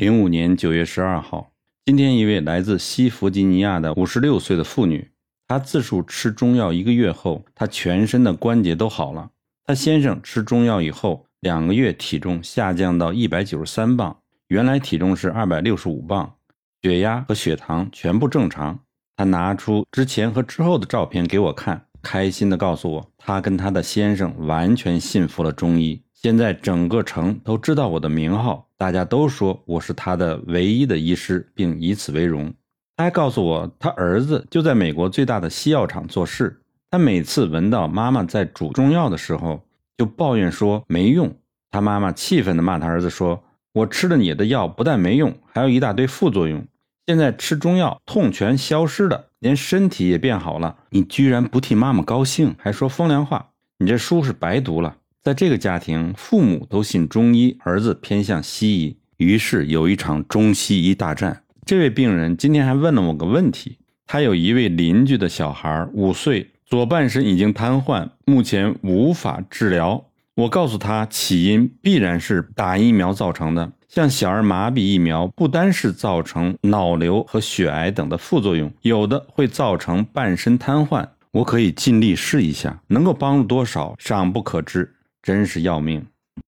零五年九月十二号，今天一位来自西弗吉尼亚的五十六岁的妇女，她自述吃中药一个月后，她全身的关节都好了。她先生吃中药以后，两个月体重下降到一百九十三磅，原来体重是二百六十五磅，血压和血糖全部正常。她拿出之前和之后的照片给我看，开心地告诉我，她跟她的先生完全信服了中医。现在整个城都知道我的名号，大家都说我是他的唯一的医师，并以此为荣。他还告诉我，他儿子就在美国最大的西药厂做事。他每次闻到妈妈在煮中药的时候，就抱怨说没用。他妈妈气愤地骂他儿子说：“我吃了你的药，不但没用，还有一大堆副作用。现在吃中药，痛全消失了，连身体也变好了。你居然不替妈妈高兴，还说风凉话，你这书是白读了。”在这个家庭，父母都信中医，儿子偏向西医，于是有一场中西医大战。这位病人今天还问了我个问题：他有一位邻居的小孩，五岁，左半身已经瘫痪，目前无法治疗。我告诉他，起因必然是打疫苗造成的。像小儿麻痹疫苗，不单是造成脑瘤和血癌等的副作用，有的会造成半身瘫痪。我可以尽力试一下，能够帮助多少尚不可知。真是要命。